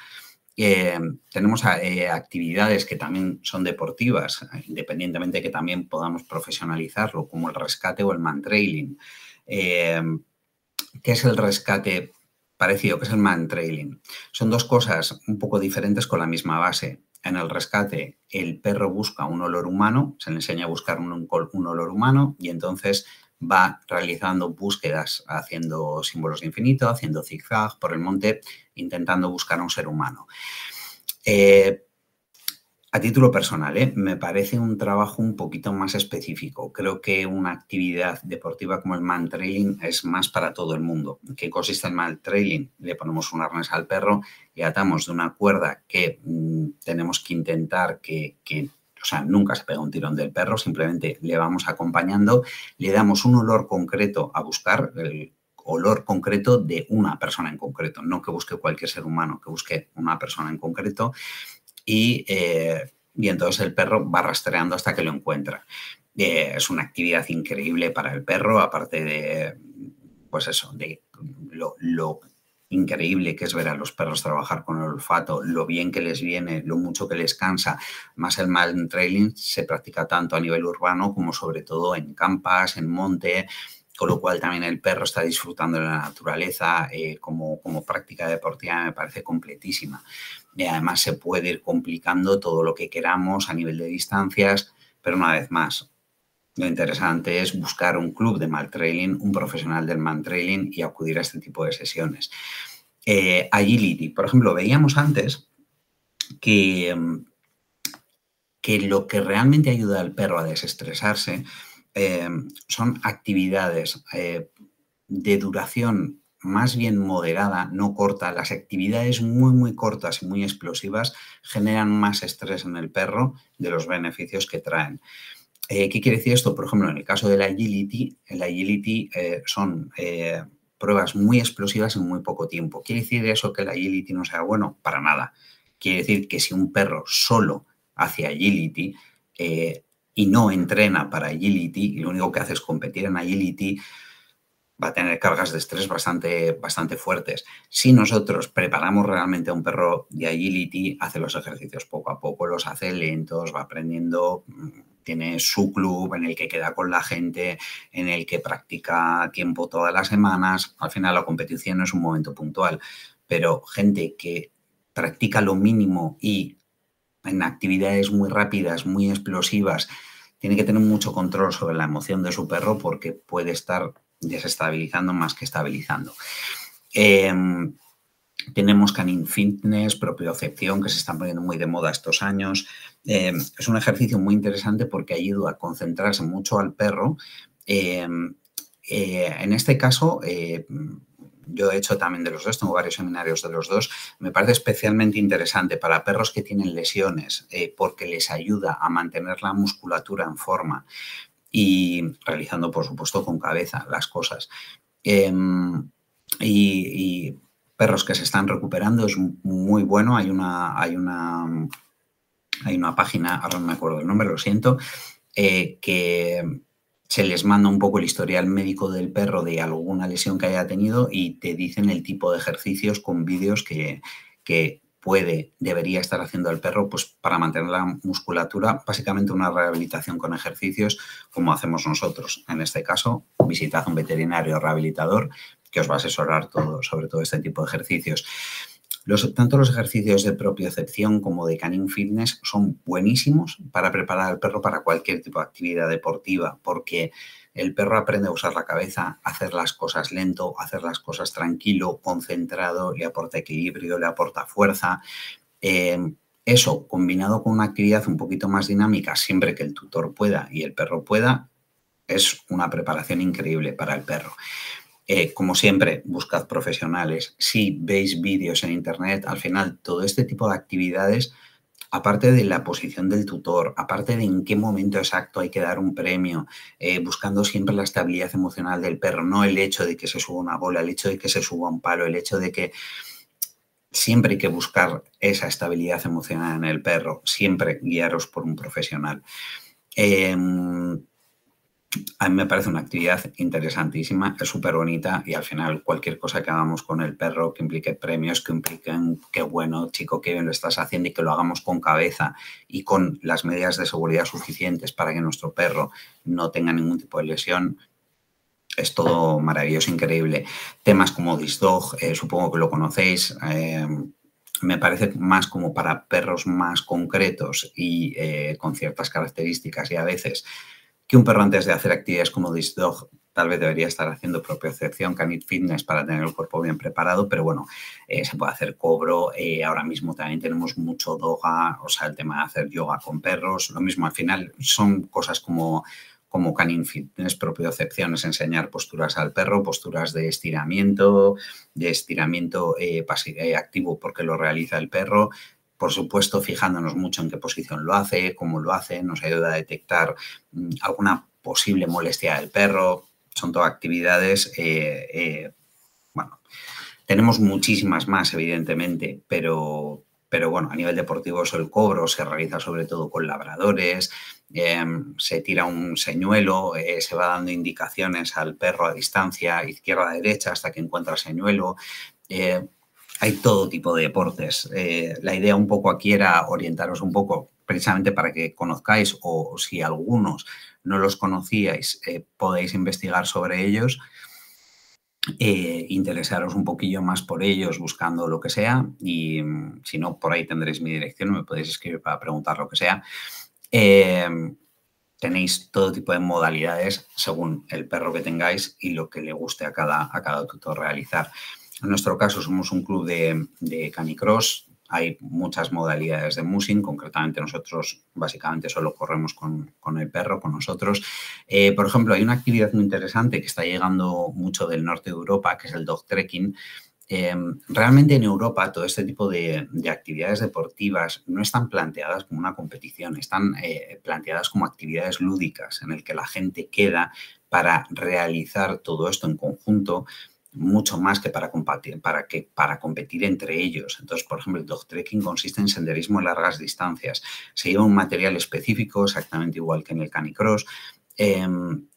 Eh, tenemos eh, actividades que también son deportivas, independientemente de que también podamos profesionalizarlo, como el rescate o el mantrailing. Eh, ¿Qué es el rescate parecido? ¿Qué es el mantrailing? Son dos cosas un poco diferentes con la misma base. En el rescate, el perro busca un olor humano, se le enseña a buscar un, un olor humano y entonces va realizando búsquedas, haciendo símbolos de infinito, haciendo zigzag por el monte, intentando buscar a un ser humano. Eh, a título personal, ¿eh? me parece un trabajo un poquito más específico. Creo que una actividad deportiva como el man trailing es más para todo el mundo. ¿Qué consiste el man trailing? Le ponemos un arnés al perro y atamos de una cuerda que mm, tenemos que intentar que, que o sea, nunca se pega un tirón del perro, simplemente le vamos acompañando, le damos un olor concreto a buscar, el olor concreto de una persona en concreto, no que busque cualquier ser humano, que busque una persona en concreto y, eh, y entonces el perro va rastreando hasta que lo encuentra. Eh, es una actividad increíble para el perro, aparte de, pues eso, de lo, lo increíble que es ver a los perros trabajar con el olfato, lo bien que les viene, lo mucho que les cansa. Más el mal trailing se practica tanto a nivel urbano como sobre todo en campas, en monte, con lo cual también el perro está disfrutando de la naturaleza eh, como, como práctica deportiva, me parece completísima. Y además se puede ir complicando todo lo que queramos a nivel de distancias, pero una vez más, lo interesante es buscar un club de mal trailing, un profesional del man trailing y acudir a este tipo de sesiones. Eh, agility, por ejemplo, veíamos antes que, que lo que realmente ayuda al perro a desestresarse eh, son actividades eh, de duración más bien moderada, no corta. Las actividades muy, muy cortas y muy explosivas generan más estrés en el perro de los beneficios que traen. Eh, ¿Qué quiere decir esto? Por ejemplo, en el caso del agility, el agility eh, son eh, pruebas muy explosivas en muy poco tiempo. ¿Quiere decir eso que el agility no sea bueno? Para nada. Quiere decir que si un perro solo hace agility y no entrena para agility y lo único que hace es competir en agility, va a tener cargas de estrés bastante, bastante fuertes. Si nosotros preparamos realmente a un perro de agility, hace los ejercicios poco a poco, los hace lentos, va aprendiendo mm, tiene su club en el que queda con la gente, en el que practica tiempo todas las semanas. Al final la competición es un momento puntual, pero gente que practica lo mínimo y en actividades muy rápidas, muy explosivas, tiene que tener mucho control sobre la emoción de su perro porque puede estar desestabilizando más que estabilizando. Em, tenemos Canine Fitness, propiocepción, que se están poniendo muy de moda estos años. Em, es un ejercicio muy interesante porque ayuda a concentrarse mucho al perro. Em, eh, en este caso, eh, yo he hecho también de los dos, tengo varios seminarios de los dos, me parece especialmente interesante para perros que tienen lesiones eh, porque les ayuda a mantener la musculatura en forma y realizando, por supuesto, con cabeza las cosas. Em, y, perros que se están recuperando es muy bueno. Hay una, hay una, hay una página, ahora no me acuerdo el nombre, lo siento, eh, que se les manda un poco el historial médico del perro de alguna lesión que haya tenido y te dicen el tipo de ejercicios con vídeos que, que puede, debería estar haciendo el perro pues, para mantener la musculatura, básicamente una rehabilitación con ejercicios como hacemos nosotros. En este caso, visitad un veterinario rehabilitador que os va a asesorar todo, sobre todo este tipo de ejercicios tanto los ejercicios de propiocepción como de canine fitness son buenísimos para preparar al perro para cualquier tipo de actividad deportiva, porque el perro aprende a usar la cabeza, a hacer las cosas lento, hacer las cosas tranquilo, concentrado, le aporta equilibrio, le aporta fuerza. Eh, eso, combinado con una actividad un poquito más dinámica, siempre que el tutor pueda y el perro pueda, es una preparación increíble para el perro. Eh, como siempre, buscad profesionales. Si veis vídeos en Internet, al final todo este tipo de actividades, aparte de la posición del tutor, aparte de en qué momento exacto hay que dar un premio, eh, buscando siempre la estabilidad emocional del perro, no el hecho de que se suba una bola, el hecho de que se suba un palo, el hecho de que siempre hay que buscar esa estabilidad emocional en el perro, siempre guiaros por un profesional. Em, a mí me parece una actividad interesantísima, es súper bonita y al final cualquier cosa que hagamos con el perro que implique premios, que impliquen qué bueno, chico, qué bien lo estás haciendo y que lo hagamos con cabeza y con las medidas de seguridad suficientes para que nuestro perro no tenga ningún tipo de lesión, es todo maravilloso, increíble. Temas como Disdog, eh, supongo que lo conocéis. Eh, me parece más como para perros más concretos y eh, con ciertas características y a veces que un perro antes de hacer actividades como this dog tal vez debería estar haciendo propiocepción, canit fitness para tener el cuerpo bien preparado, pero bueno, eh, se puede hacer cobro. Eh, ahora mismo también tenemos mucho doga, o sea, el tema de hacer yoga con perros, lo mismo, al final son cosas como como canine fitness, propiocepción es enseñar posturas al perro, posturas de estiramiento, de estiramiento eh, activo porque lo realiza el perro, por supuesto, fijándonos mucho en qué posición lo hace, cómo lo hace, nos ayuda a detectar mm, alguna posible molestia del perro. Son todas actividades, eh, eh, bueno, tenemos muchísimas más, evidentemente, pero, pero bueno, a nivel deportivo el cobro se realiza sobre todo con labradores, em, se tira un señuelo, eh, se va dando indicaciones al perro a distancia izquierda-derecha hasta que encuentra el señuelo hay todo tipo de deportes. Eh, la idea un poco aquí era orientaros un poco precisamente para que conozcáis o si algunos no los conocíais, eh, podéis investigar sobre ellos, eh, interesaros un poquillo más por ellos buscando lo que sea y mm, si no, por ahí tendréis mi dirección, me podéis escribir para preguntar lo que sea. tenéis todo tipo de modalidades según el perro que tengáis y lo que le guste a cada, a cada tutor realizar. En nuestro caso somos un club de, canicross, hay muchas modalidades de musing, concretamente nosotros básicamente solo corremos con, el perro, con nosotros. Eh, por ejemplo, hay una actividad muy interesante que está llegando mucho del norte de Europa, que es el dog trekking. Eh, realmente en Europa todo este tipo de, actividades deportivas no están planteadas como una competición, están eh, planteadas como actividades lúdicas en el que la gente queda para realizar todo esto en conjunto mucho más que para, compartir, para, que para competir entre ellos. Entonces, por ejemplo, el dog trekking consiste en senderismo en largas distancias. Se lleva un material específico, exactamente igual que en el canicross, em,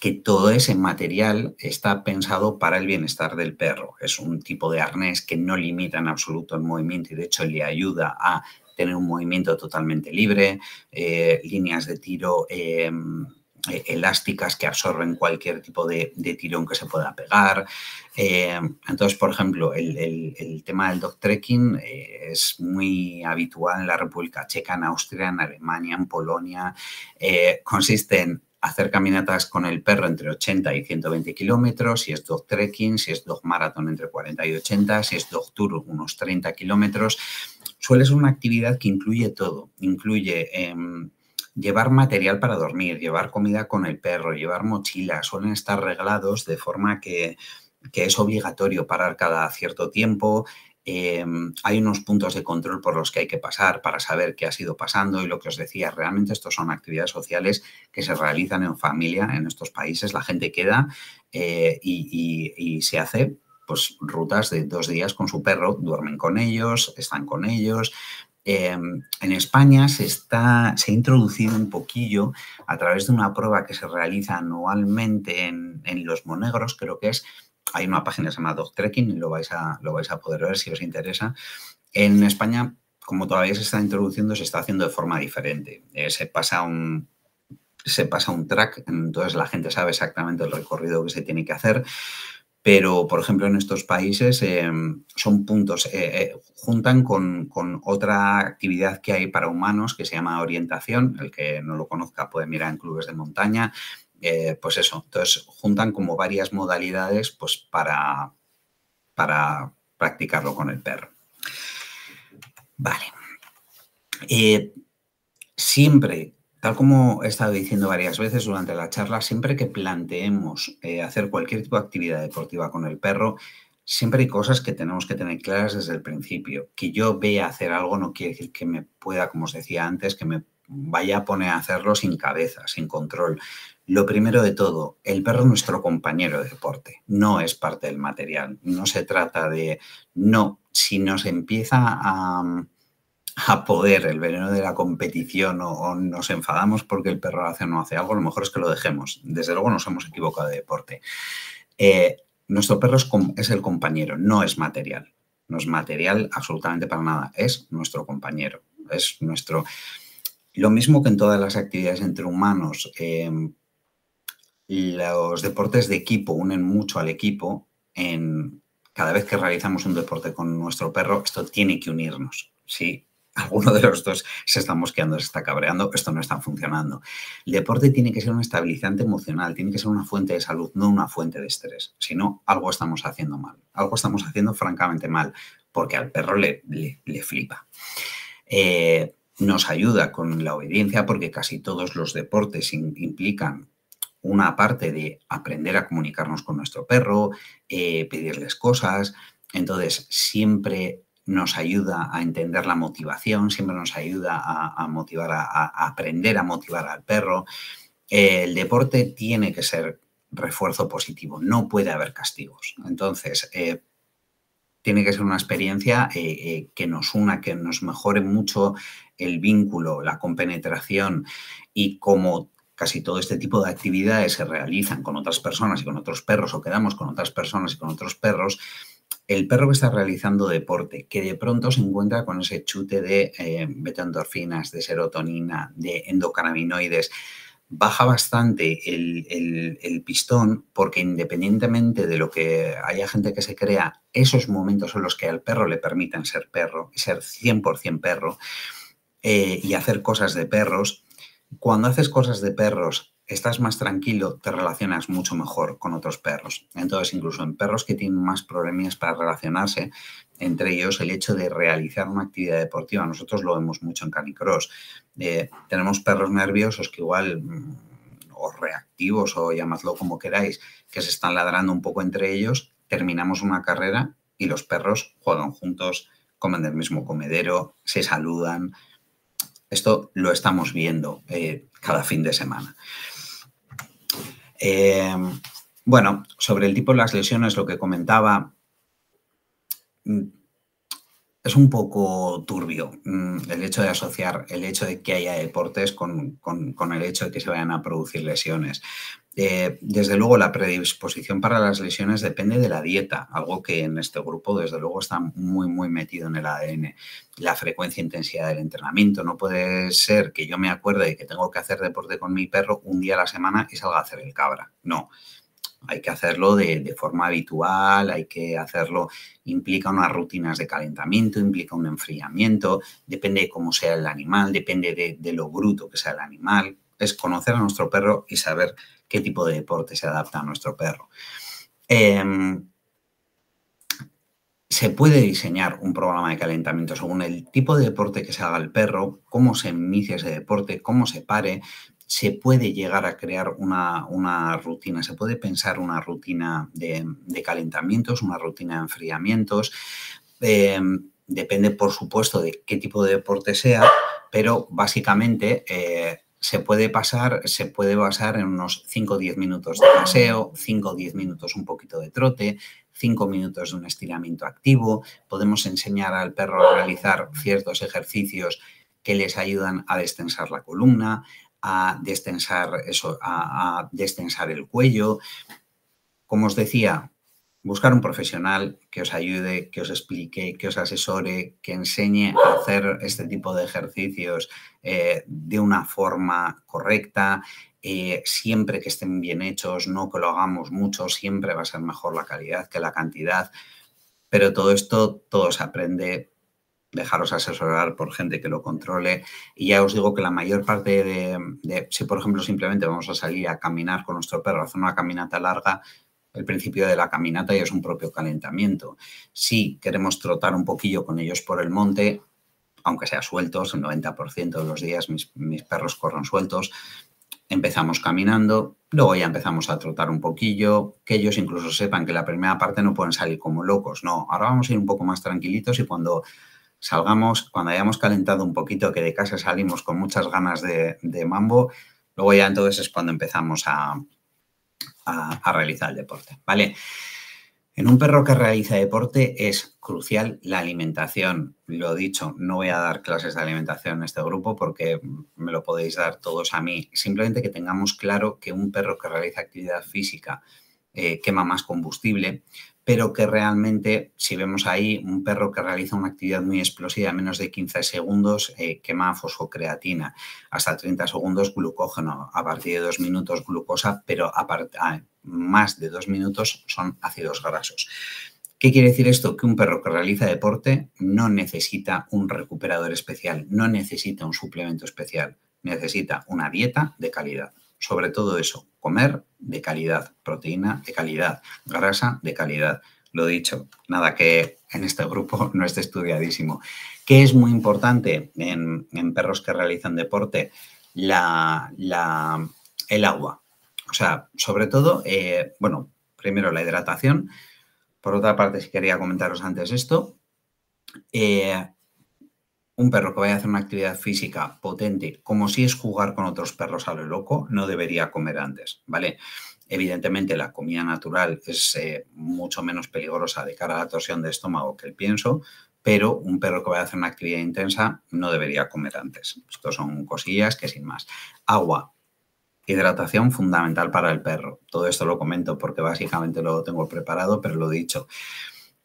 que todo ese material está pensado para el bienestar del perro. Es un tipo de arnés que no limita en absoluto el movimiento y de hecho le ayuda a tener un movimiento totalmente libre, eh, líneas de tiro em, eh, elásticas que absorben cualquier tipo de, tirón que se pueda pegar. Eh, entonces, por ejemplo, el, tema del dog trekking eh, es muy habitual en la República Checa, en Austria, en Alemania, en Polonia. consiste en hacer caminatas con el perro entre 80 y 120 kilómetros, si es dog trekking, si es dog marathon entre 40 y 80, si es dog tour unos 30 kilómetros. Suele ser una actividad que incluye todo, incluye em, llevar material para dormir, llevar comida con el perro, llevar mochilas, suelen estar reglados de forma que, es obligatorio parar cada cierto tiempo. Em, hay unos puntos de control por los que hay que pasar para saber qué ha sido pasando y lo que os decía, realmente estos son actividades sociales que se realizan en familia en estos países. La gente queda eh, y, y se hace pues rutas de dos días con su perro, duermen con ellos, están con ellos, Em, en España se, está, se ha introducido un poquillo a través de una prueba que se realiza anualmente en, los monegros, creo que es, hay una página que se llama Dog Trekking y lo vais, a, lo vais a poder ver si os interesa. En España, como todavía se está introduciendo, se está haciendo de forma diferente. Eh, se pasa un, se pasa un track, entonces la gente sabe exactamente el recorrido que se tiene que hacer. Pero, por ejemplo, en estos países em, son puntos, eh, eh, juntan con, otra actividad que hay para humanos que se llama orientación. El que no lo conozca puede mirar en clubes de montaña. Eh, pues eso, entonces juntan como varias modalidades pues para, para practicarlo con el perro. Vale. siempre Tal como he estado diciendo varias veces durante la charla, siempre que planteemos eh, hacer cualquier tipo de actividad deportiva con el perro, siempre hay cosas que tenemos que tener claras desde el principio. Que yo vea hacer algo no quiere decir que me pueda, como os decía antes, que me vaya a poner a hacerlo sin cabeza, sin control. Lo primero de todo, el perro es nuestro compañero de deporte, no es parte del material. No se trata de, no, si nos empieza a a poder el veneno de la competición o, nos enfadamos porque el perro hace o no hace algo, lo mejor es que lo dejemos. Desde luego nos hemos equivocado de deporte. Eh, nuestro perro es, el compañero, no es material. No es material absolutamente para nada, es nuestro compañero, es nuestro... Lo mismo que en todas las actividades entre humanos, em, los deportes de equipo unen mucho al equipo. En, cada vez que realizamos un deporte con nuestro perro, esto tiene que unirnos. ¿sí? Alguno de los dos se está mosqueando, se está cabreando, esto no está funcionando. El deporte tiene que ser un estabilizante emocional, tiene que ser una fuente de salud, no una fuente de estrés. Si no, algo estamos haciendo mal, algo estamos haciendo francamente mal, porque al perro le, le, flipa. Eh, nos ayuda con la obediencia porque casi todos los deportes implican una parte de aprender a comunicarnos con nuestro perro, eh, pedirles cosas. Entonces, siempre nos ayuda a entender la motivación, siempre nos ayuda a, motivar, a, aprender a motivar al perro. el deporte tiene que ser refuerzo positivo, no puede haber castigos. Entonces, eh, tiene que ser una experiencia eh, eh, que nos una, que nos mejore mucho el vínculo, la compenetración y como casi todo este tipo de actividades se realizan con otras personas y con otros perros o quedamos con otras personas y con otros perros, el perro que está realizando deporte, que de pronto se encuentra con ese chute de eh, beta-endorfinas, de serotonina, de endocannabinoides, baja bastante el, pistón porque independientemente de lo que haya gente que se crea, esos momentos son los que al perro le permiten ser perro, ser 100% perro eh, y hacer cosas de perros. Cuando haces cosas de perros estás más tranquilo, te relacionas mucho mejor con otros perros. Entonces, incluso en perros que tienen más problemas para relacionarse, entre ellos el hecho de realizar una actividad deportiva. Nosotros lo vemos mucho en Canicross. Eh, tenemos perros nerviosos que igual, mm, o reactivos, o llamadlo como queráis, que se están ladrando un poco entre ellos, terminamos una carrera y los perros juegan juntos, comen del mismo comedero, se saludan. Esto lo estamos viendo eh, cada fin de semana. Eh, bueno, sobre el tipo de las lesiones, lo que comentaba, mm, es un poco turbio mm, el hecho de asociar el hecho de que haya deportes con, el hecho de que se vayan a producir lesiones. Eh, desde luego, la predisposición para las lesiones depende de la dieta, algo que en este grupo, desde luego, está muy, muy metido en el ADN. La frecuencia e intensidad del entrenamiento. No puede ser que yo me acuerde de que tengo que hacer deporte con mi perro un día a la semana y salga a hacer el cabra. No. Hay que hacerlo de, forma habitual, hay que hacerlo, implica unas rutinas de calentamiento, implica un enfriamiento, depende de cómo sea el animal, depende de, lo bruto que sea el animal. Es conocer a nuestro perro y saber qué tipo de deporte se adapta a nuestro perro. Em, se puede diseñar un programa de calentamiento según el tipo de deporte que se haga el perro, cómo se inicia ese deporte, cómo se pare. Se puede llegar a crear una, rutina, se puede pensar una rutina de, calentamientos, una rutina de enfriamientos. Em, depende, por supuesto, de qué tipo de deporte sea, pero básicamente eh, se puede pasar, se puede basar en unos 5 o 10 minutos de paseo, 5 o 10 minutos un poquito de trote, 5 minutos de un estiramiento activo. Podemos enseñar al perro a realizar ciertos ejercicios que les ayudan a destensar la columna, a destensar eso, a, destensar el cuello. Como os decía, buscar un profesional que os ayude, que os explique, que os asesore, que enseñe a hacer este tipo de ejercicios eh, de una forma correcta, eh, siempre que estén bien hechos, no que lo hagamos mucho, siempre va a ser mejor la calidad que la cantidad. Pero todo esto, todo se aprende, dejaros asesorar por gente que lo controle. Y ya os digo que la mayor parte de, si por ejemplo simplemente vamos a salir a caminar con nuestro perro, hacer una caminata larga, el principio de la caminata ya es un propio calentamiento. Si queremos trotar un poquillo con ellos por el monte, aunque sea sueltos, el 90% de los días mis, perros corren sueltos, empezamos caminando, luego ya empezamos a trotar un poquillo, que ellos incluso sepan que la primera parte no pueden salir como locos, no, ahora vamos a ir un poco más tranquilitos y cuando salgamos, cuando hayamos calentado un poquito, que de casa salimos con muchas ganas de, mambo, luego ya entonces es cuando empezamos a, a, realizar el deporte, ¿vale? En un perro que realiza deporte es crucial la alimentación. Lo dicho, no voy a dar clases de alimentación en este grupo porque me lo podéis dar todos a mí. Simplemente que tengamos claro que un perro que realiza actividad física eh, quema más combustible, pero que realmente, si vemos ahí un perro que realiza una actividad muy explosiva, menos de 15 segundos, eh, quema fosfocreatina, hasta 30 segundos glucógeno, a partir de dos minutos glucosa, pero a, a más de dos minutos son ácidos grasos. ¿Qué quiere decir esto? Que un perro que realiza deporte no necesita un recuperador especial, no necesita un suplemento especial, necesita una dieta de calidad sobre todo eso, comer de calidad, proteína de calidad, grasa de calidad. Lo dicho, nada que en este grupo no esté estudiadísimo. ¿Qué es muy importante en, perros que realizan deporte? La, el agua. O sea, sobre todo, eh, bueno, primero la hidratación. Por otra parte, si quería comentaros antes esto, eh, un perro que vaya a hacer una actividad física potente, como si es jugar con otros perros a lo loco, no debería comer antes, ¿vale? Evidentemente la comida natural es eh, mucho menos peligrosa de cara a la torsión de estómago que el pienso, pero un perro que vaya a hacer una actividad intensa no debería comer antes. Esto son cosillas que sin más. Agua, hidratación fundamental para el perro. Todo esto lo comento porque básicamente lo tengo preparado, pero lo he dicho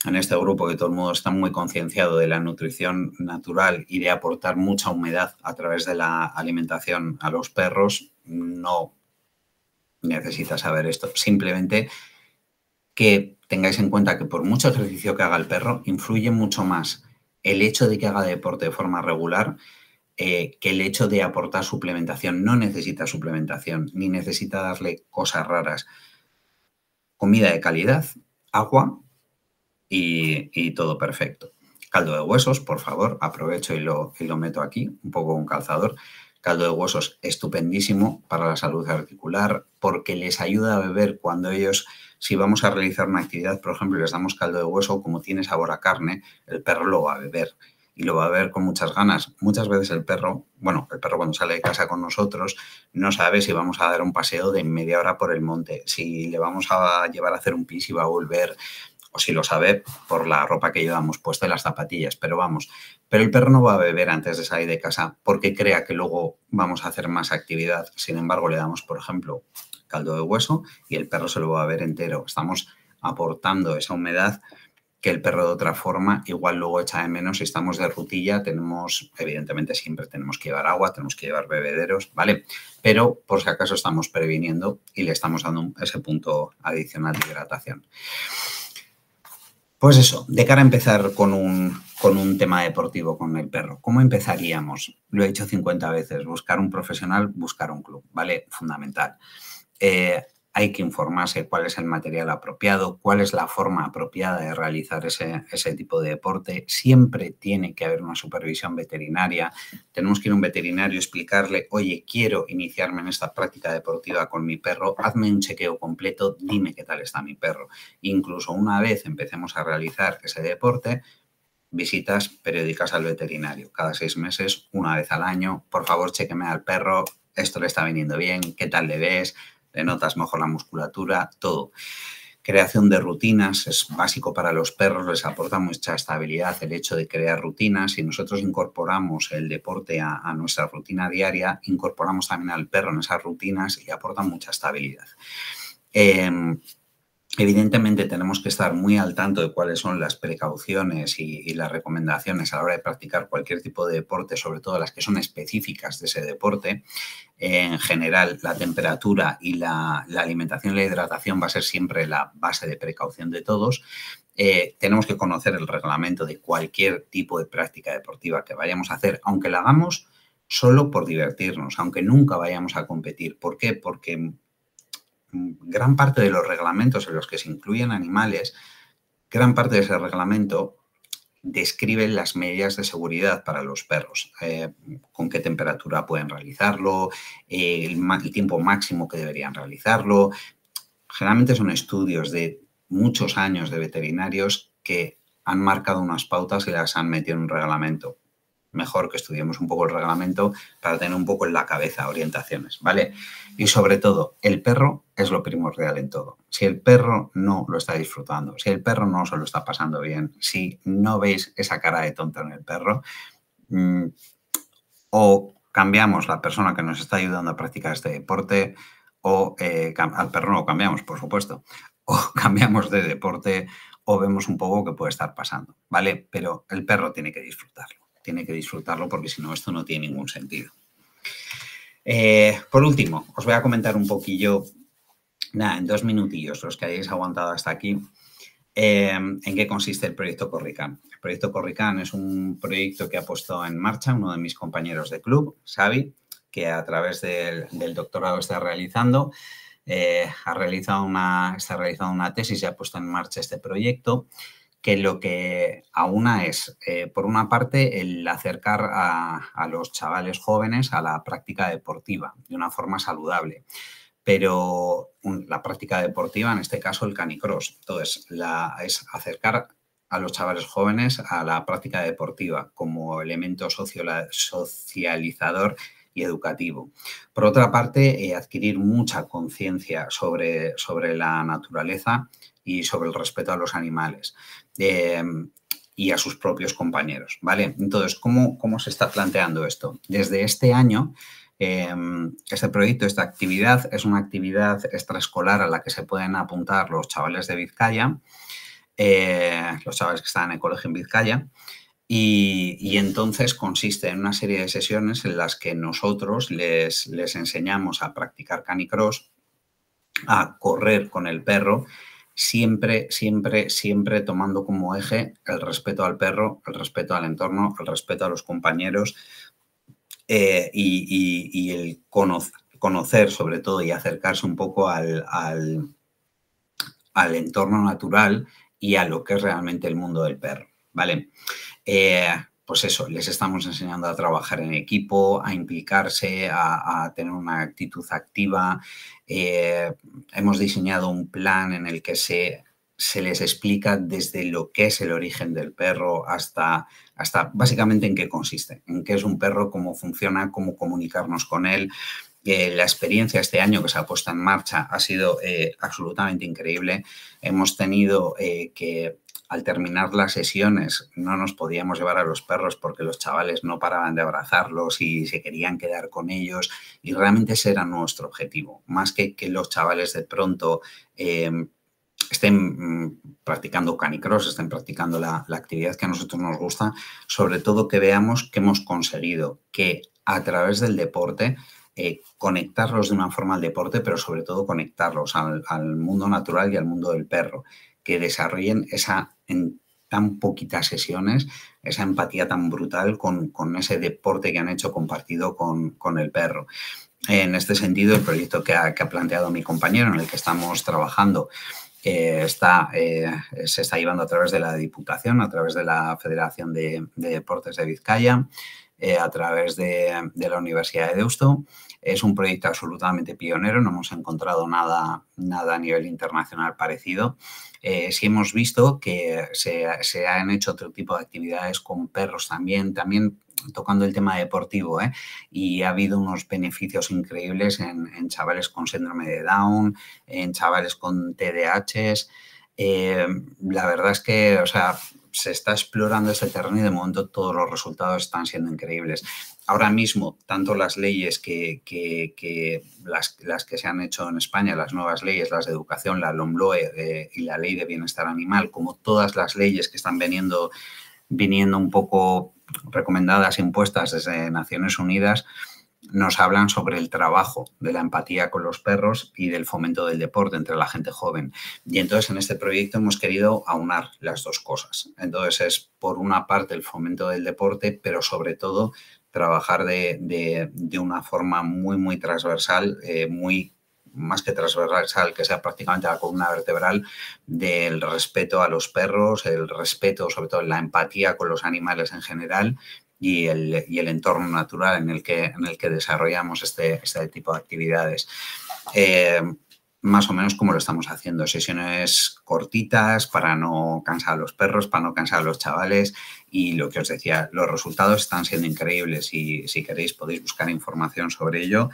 en este grupo que todo el mundo está muy concienciado de la nutrición natural y de aportar mucha humedad a través de la alimentación a los perros, no necesita saber esto. Simplemente que tengáis en cuenta que por mucho ejercicio que haga el perro, influye mucho más el hecho de que haga deporte de forma regular eh, que el hecho de aportar suplementación. No necesita suplementación, ni necesita darle cosas raras. Comida de calidad, agua, y, todo perfecto. Caldo de huesos, por favor, aprovecho y lo, y lo meto aquí, un poco un calzador. Caldo de huesos estupendísimo para la salud articular porque les ayuda a beber cuando ellos, si vamos a realizar una actividad, por ejemplo, les damos caldo de hueso, como tiene sabor a carne, el perro lo va a beber y lo va a ver con muchas ganas. Muchas veces el perro, bueno, el perro cuando sale de casa con nosotros no sabe si vamos a dar un paseo de media hora por el monte, si le vamos a llevar a hacer un pis y va a volver, o si lo sabe por la ropa que llevamos puesta y las zapatillas, pero vamos, pero el perro no va a beber antes de salir de casa porque crea que luego vamos a hacer más actividad. Sin embargo, le damos, por ejemplo, caldo de hueso, y el perro se lo va a ver entero. Estamos aportando esa humedad que el perro de otra forma igual luego echa de menos si estamos de rutilla, tenemos, evidentemente siempre tenemos que llevar agua, tenemos que llevar bebederos, ¿vale? Pero por si acaso estamos previniendo y le estamos dando ese punto adicional de hidratación. Pues eso, de cara a empezar con un, con un tema deportivo con el perro, ¿cómo empezaríamos? Lo he dicho 50 veces, buscar un profesional, buscar un club, ¿vale? Fundamental. Eh, hay que informarse cuál es el material apropiado, cuál es la forma apropiada de realizar ese, tipo de deporte. Siempre tiene que haber una supervisión veterinaria. Tenemos que ir a un veterinario, explicarle, oye, quiero iniciarme en esta práctica deportiva con mi perro, hazme un chequeo completo, dime qué tal está mi perro. Incluso una vez empecemos a realizar ese deporte, visitas periódicas al veterinario, cada seis meses, una vez al año, por favor, chequeme al perro, esto le está viniendo bien, qué tal le ves, le notas mejor la musculatura, todo. Creación de rutinas es básico para los perros, les aporta mucha estabilidad el hecho de crear rutinas. Si nosotros incorporamos el deporte a, nuestra rutina diaria, incorporamos también al perro en esas rutinas y aporta mucha estabilidad. Em, Evidentemente tenemos que estar muy al tanto de cuáles son las precauciones y, las recomendaciones a la hora de practicar cualquier tipo de deporte, sobre todo las que son específicas de ese deporte. En general, la temperatura y la, alimentación y la hidratación va a ser siempre la base de precaución de todos. Eh, tenemos que conocer el reglamento de cualquier tipo de práctica deportiva que vayamos a hacer, aunque la hagamos solo por divertirnos, aunque nunca vayamos a competir. ¿Por qué? Porque gran parte de los reglamentos en los que se incluyen animales, gran parte de ese reglamento describe las medidas de seguridad para los perros, eh, con qué temperatura pueden realizarlo, el, tiempo máximo que deberían realizarlo. Generalmente son estudios de muchos años de veterinarios que han marcado unas pautas y las han metido en un reglamento mejor que estudiemos un poco el reglamento para tener un poco en la cabeza orientaciones, ¿vale? Y sobre todo, el perro es lo primordial en todo. Si el perro no lo está disfrutando, si el perro no se lo está pasando bien, si no veis esa cara de tonto en el perro, mm, o cambiamos la persona que nos está ayudando a practicar este deporte, o eh, al perro no lo cambiamos, por supuesto, o cambiamos de deporte, o vemos un poco qué puede estar pasando, ¿vale? Pero el perro tiene que disfrutarlo tiene que disfrutarlo porque si no, esto no tiene ningún sentido. Eh, por último, os voy a comentar un poquillo, nada, en dos minutillos, los que hayáis aguantado hasta aquí, eh, en qué consiste el proyecto Corrican. El proyecto Corrican es un proyecto que ha puesto en marcha uno de mis compañeros de club, Xavi, que a través del, doctorado está realizando. Eh, ha realizado una, está realizando una tesis y ha puesto en marcha este proyecto que lo que aúna es, eh, por una parte, el acercar a, los chavales jóvenes a la práctica deportiva de una forma saludable. Pero la práctica deportiva, en este caso el canicross, entonces la, es acercar a los chavales jóvenes a la práctica deportiva como elemento socializador y educativo. Por otra parte, eh, adquirir mucha conciencia sobre, sobre la naturaleza y sobre el respeto a los animales em, y a sus propios compañeros, ¿vale? Entonces, ¿cómo, cómo se está planteando esto? Desde este año, em, este proyecto, esta actividad, es una actividad extraescolar a la que se pueden apuntar los chavales de Vizcaya, eh, los chavales que están en el colegio en Vizcaya, y, entonces consiste en una serie de sesiones en las que nosotros les, les enseñamos a practicar canicross, a correr con el perro siempre, siempre, siempre tomando como eje el respeto al perro, el respeto al entorno, el respeto a los compañeros eh, y, el conocer, sobre todo y acercarse un poco al, al, entorno natural y a lo que es realmente el mundo del perro, ¿vale? Eh, pues eso, les estamos enseñando a trabajar en equipo, a implicarse, a, tener una actitud activa. Eh, hemos diseñado un plan en el que se, se, les explica desde lo que es el origen del perro hasta, hasta básicamente en qué consiste, en qué es un perro, cómo funciona, cómo comunicarnos con él. Eh, la experiencia este año que se ha puesto en marcha ha sido eh, absolutamente increíble. Hemos tenido que al terminar las sesiones no nos podíamos llevar a los perros porque los chavales no paraban de abrazarlos y se querían quedar con ellos y realmente ese era nuestro objetivo, más que que los chavales de pronto eh, estén mm, practicando canicross, estén practicando la, actividad que a nosotros nos gusta, sobre todo que veamos que hemos conseguido que a través del deporte eh, conectarlos de una forma al deporte, pero sobre todo conectarlos al, al, mundo natural y al mundo del perro, que desarrollen esa en tan poquitas sesiones, esa empatía tan brutal con, con ese deporte que han hecho compartido con, con el perro. En este sentido, el proyecto que ha, que ha planteado mi compañero, en el que estamos trabajando, está, eh, se está llevando a través de la Diputación, a través de la Federación de, Deportes de Vizcaya, eh, a través de, la Universidad de Deusto. Es un proyecto absolutamente pionero, no hemos encontrado nada, nada a nivel internacional parecido. Eh, sí hemos visto que se, se, han hecho otro tipo de actividades con perros también, también tocando el tema deportivo, ¿eh? y ha habido unos beneficios increíbles en, chavales con síndrome de Down, en chavales con TDAHs. Eh, la verdad es que, o sea, se está explorando este terreno y de momento todos los resultados están siendo increíbles. Ahora mismo, tanto las leyes que, las, que se han hecho en España, las nuevas leyes, las de educación, la LOMLOE eh, y la ley de bienestar animal, como todas las leyes que están viniendo, viniendo un poco recomendadas impuestas desde Naciones Unidas nos hablan sobre el trabajo de la empatía con los perros y del fomento del deporte entre la gente joven. Y entonces en este proyecto hemos querido aunar las dos cosas. Entonces es por una parte el fomento del deporte, pero sobre todo trabajar de, una forma muy, muy transversal, eh, muy más que transversal, que sea prácticamente la columna vertebral del respeto a los perros, el respeto, sobre todo la empatía con los animales en general y el, el entorno natural en el que, en el que desarrollamos este, este tipo de actividades. Eh, más o menos como lo estamos haciendo, sesiones cortitas para no cansar a los perros, para no cansar a los chavales y lo que os decía, los resultados están siendo increíbles y si queréis podéis buscar información sobre ello.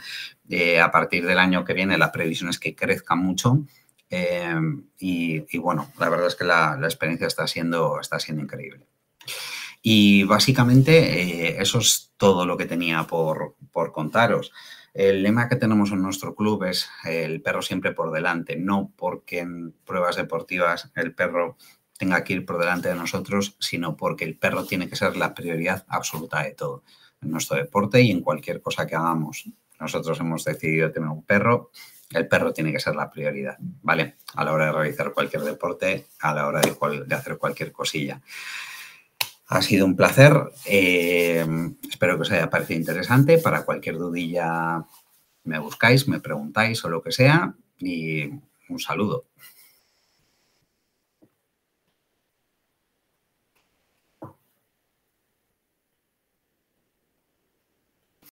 Eh, a partir del año que viene la previsión es que crezca mucho eh, y, bueno, la verdad es que la, experiencia está siendo, está siendo increíble. Y básicamente eh, eso es todo lo que tenía por, por contaros. El lema que tenemos en nuestro club es el perro siempre por delante, no porque en pruebas deportivas el perro tenga que ir por delante de nosotros, sino porque el perro tiene que ser la prioridad absoluta de todo, en nuestro deporte y en cualquier cosa que hagamos. Nosotros hemos decidido tener un perro, el perro tiene que ser la prioridad, ¿vale? A la hora de realizar cualquier deporte, a la hora de, hacer cualquier cosilla. Ha sido un placer. Eh, espero que os haya parecido interesante. Para cualquier dudilla me buscáis, me preguntáis o lo que sea. Y un saludo.